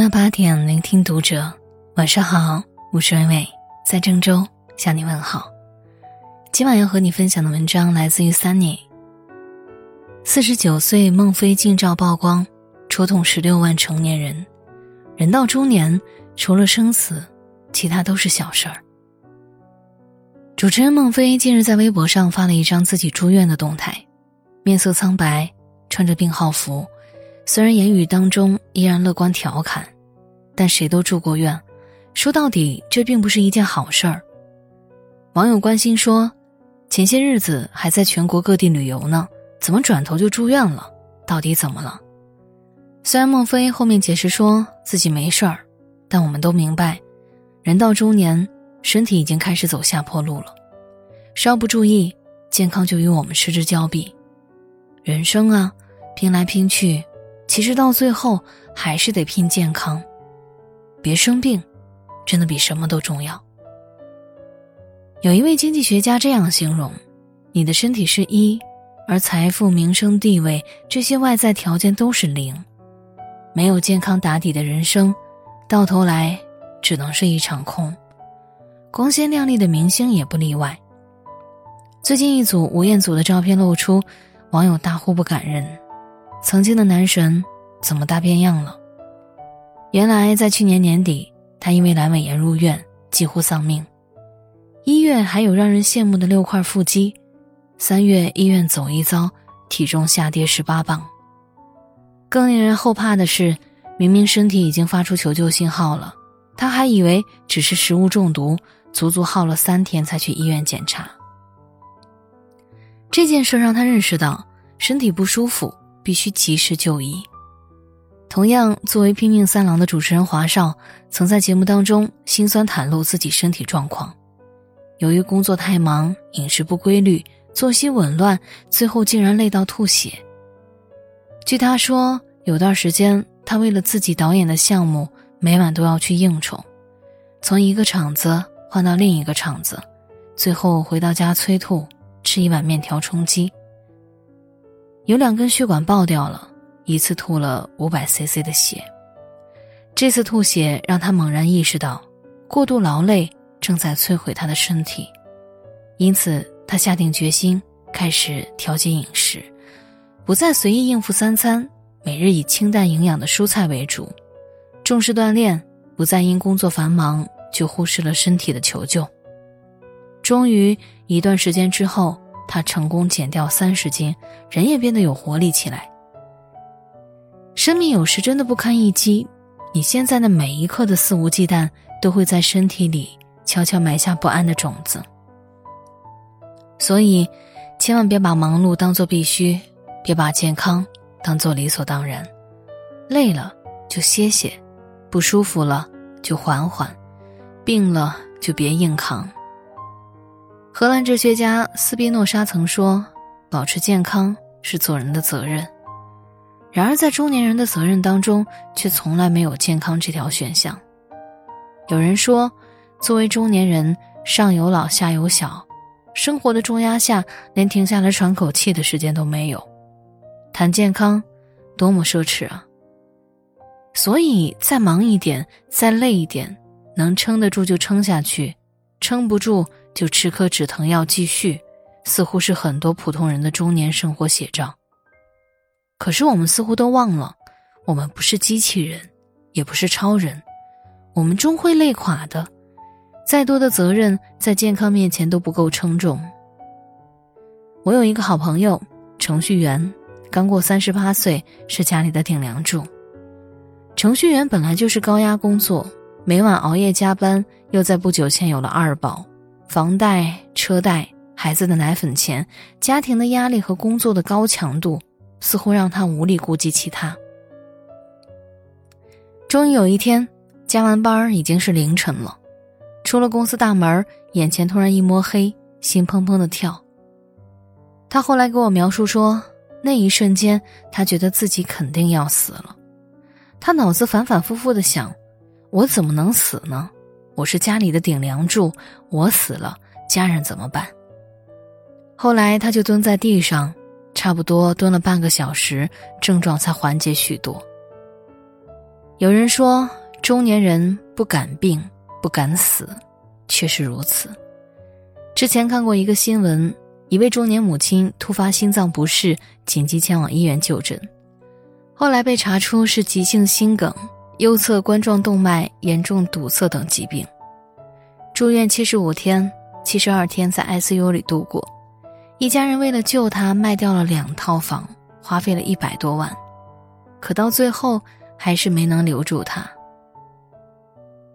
晚八点，聆听读者。晚上好，我是伟伟，在郑州向你问好。今晚要和你分享的文章来自于 Sunny。四十九岁孟非近照曝光，戳痛十六万成年人。人到中年，除了生死，其他都是小事儿。主持人孟非近日在微博上发了一张自己住院的动态，面色苍白，穿着病号服。虽然言语当中依然乐观调侃，但谁都住过院，说到底这并不是一件好事儿。网友关心说：“前些日子还在全国各地旅游呢，怎么转头就住院了？到底怎么了？”虽然孟非后面解释说自己没事儿，但我们都明白，人到中年，身体已经开始走下坡路了，稍不注意，健康就与我们失之交臂。人生啊，拼来拼去。其实到最后还是得拼健康，别生病，真的比什么都重要。有一位经济学家这样形容：你的身体是一，而财富、名声、地位这些外在条件都是零。没有健康打底的人生，到头来只能是一场空。光鲜亮丽的明星也不例外。最近一组吴彦祖的照片露出，网友大呼不敢认。曾经的男神怎么大变样了？原来在去年年底，他因为阑尾炎入院，几乎丧命。一月还有让人羡慕的六块腹肌，三月医院走一遭，体重下跌十八磅。更令人后怕的是，明明身体已经发出求救信号了，他还以为只是食物中毒，足足耗了三天才去医院检查。这件事让他认识到，身体不舒服。必须及时就医。同样，作为拼命三郎的主持人华少，曾在节目当中心酸袒露自己身体状况。由于工作太忙，饮食不规律，作息紊乱，最后竟然累到吐血。据他说，有段时间他为了自己导演的项目，每晚都要去应酬，从一个场子换到另一个场子，最后回到家催吐，吃一碗面条充饥。有两根血管爆掉了，一次吐了五百 CC 的血。这次吐血让他猛然意识到，过度劳累正在摧毁他的身体，因此他下定决心开始调节饮食，不再随意应付三餐，每日以清淡营养的蔬菜为主，重视锻炼，不再因工作繁忙就忽视了身体的求救。终于，一段时间之后。他成功减掉三十斤，人也变得有活力起来。生命有时真的不堪一击，你现在的每一刻的肆无忌惮，都会在身体里悄悄埋下不安的种子。所以，千万别把忙碌当做必须，别把健康当做理所当然。累了就歇歇，不舒服了就缓缓，病了就别硬扛。荷兰哲学家斯宾诺莎曾说：“保持健康是做人的责任。”然而，在中年人的责任当中，却从来没有健康这条选项。有人说，作为中年人，上有老，下有小，生活的重压下，连停下来喘口气的时间都没有。谈健康，多么奢侈啊！所以，再忙一点，再累一点，能撑得住就撑下去，撑不住。就吃颗止疼药继续，似乎是很多普通人的中年生活写照。可是我们似乎都忘了，我们不是机器人，也不是超人，我们终会累垮的。再多的责任在健康面前都不够称重。我有一个好朋友，程序员，刚过三十八岁，是家里的顶梁柱。程序员本来就是高压工作，每晚熬夜加班，又在不久前有了二宝。房贷、车贷、孩子的奶粉钱、家庭的压力和工作的高强度，似乎让他无力顾及其他。终于有一天，加完班已经是凌晨了，出了公司大门，眼前突然一摸黑，心砰砰的跳。他后来给我描述说，那一瞬间，他觉得自己肯定要死了。他脑子反反复复的想：我怎么能死呢？我是家里的顶梁柱，我死了，家人怎么办？后来他就蹲在地上，差不多蹲了半个小时，症状才缓解许多。有人说，中年人不敢病，不敢死，确实如此。之前看过一个新闻，一位中年母亲突发心脏不适，紧急前往医院就诊，后来被查出是急性心梗、右侧冠状动脉严重堵塞等疾病，住院七十五天，七十二天在 ICU 里度过。一家人为了救他，卖掉了两套房，花费了一百多万，可到最后还是没能留住他。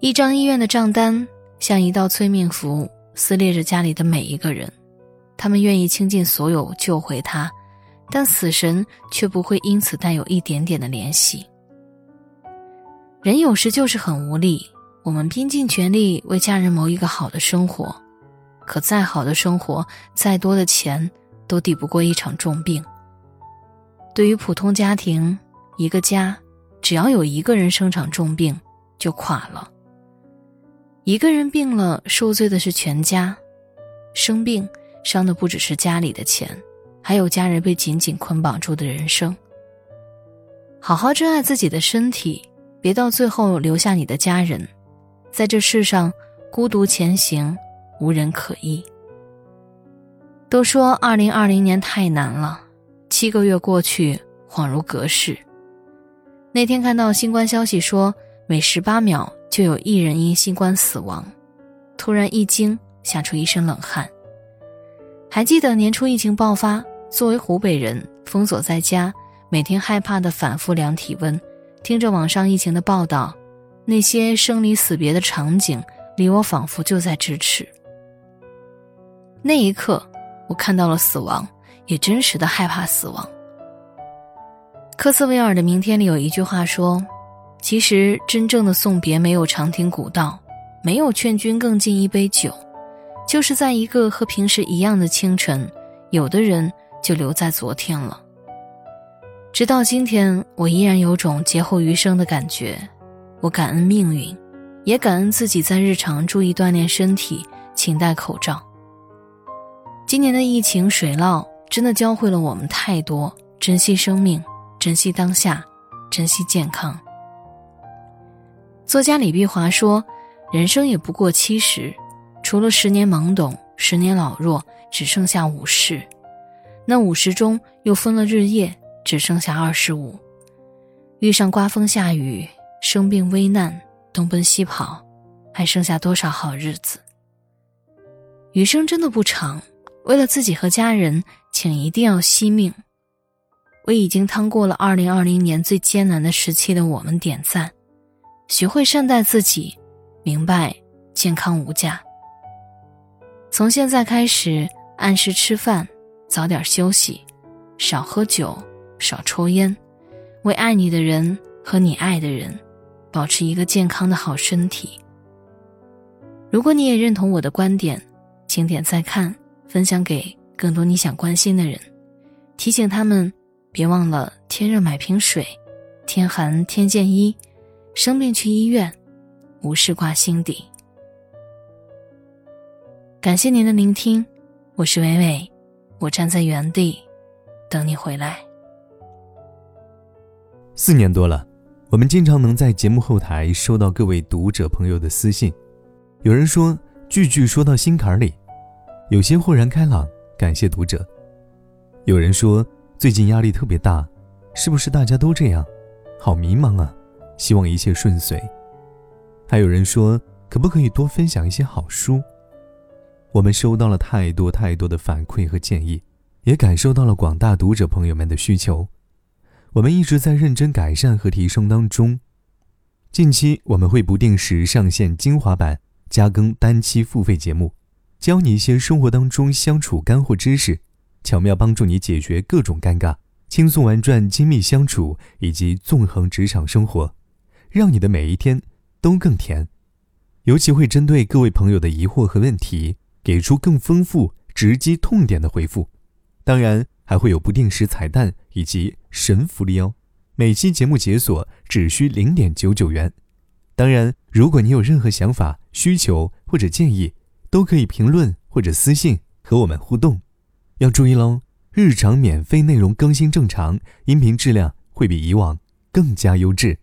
一张医院的账单像一道催命符，撕裂着家里的每一个人。他们愿意倾尽所有救回他，但死神却不会因此带有一点点的怜惜。人有时就是很无力，我们拼尽全力为家人谋一个好的生活。可再好的生活，再多的钱，都抵不过一场重病。对于普通家庭，一个家，只要有一个人生场重病，就垮了。一个人病了，受罪的是全家。生病伤的不只是家里的钱，还有家人被紧紧捆绑住的人生。好好珍爱自己的身体，别到最后留下你的家人，在这世上孤独前行。无人可依。都说二零二零年太难了，七个月过去恍如隔世。那天看到新冠消息说每十八秒就有一人因新冠死亡，突然一惊，吓出一身冷汗。还记得年初疫情爆发，作为湖北人封锁在家，每天害怕的反复量体温，听着网上疫情的报道，那些生离死别的场景，离我仿佛就在咫尺。那一刻，我看到了死亡，也真实的害怕死亡。科斯维尔的《明天》里有一句话说：“其实真正的送别没有长亭古道，没有劝君更尽一杯酒，就是在一个和平时一样的清晨，有的人就留在昨天了。直到今天，我依然有种劫后余生的感觉。我感恩命运，也感恩自己在日常注意锻炼身体，勤戴口罩。”今年的疫情水涝真的教会了我们太多：珍惜生命，珍惜当下，珍惜健康。作家李碧华说：“人生也不过七十，除了十年懵懂，十年老弱，只剩下五十。那五十中又分了日夜，只剩下二十五。遇上刮风下雨、生病危难、东奔西跑，还剩下多少好日子？余生真的不长。”为了自己和家人，请一定要惜命。为已经趟过了二零二零年最艰难的时期的我们点赞，学会善待自己，明白健康无价。从现在开始，按时吃饭，早点休息，少喝酒，少抽烟，为爱你的人和你爱的人，保持一个健康的好身体。如果你也认同我的观点，请点再看。分享给更多你想关心的人，提醒他们别忘了天热买瓶水，天寒添件衣，生病去医院，无事挂心底。感谢您的聆听，我是伟伟，我站在原地等你回来。四年多了，我们经常能在节目后台收到各位读者朋友的私信，有人说句句说到心坎里。有些豁然开朗，感谢读者。有人说最近压力特别大，是不是大家都这样？好迷茫啊！希望一切顺遂。还有人说可不可以多分享一些好书？我们收到了太多太多的反馈和建议，也感受到了广大读者朋友们的需求。我们一直在认真改善和提升当中。近期我们会不定时上线精华版，加更单期付费节目。教你一些生活当中相处干货知识，巧妙帮助你解决各种尴尬，轻松玩转亲密相处以及纵横职场生活，让你的每一天都更甜。尤其会针对各位朋友的疑惑和问题，给出更丰富、直击痛点的回复。当然，还会有不定时彩蛋以及神福利哦。每期节目解锁只需零点九九元。当然，如果你有任何想法、需求或者建议，都可以评论或者私信和我们互动，要注意喽！日常免费内容更新正常，音频质量会比以往更加优质。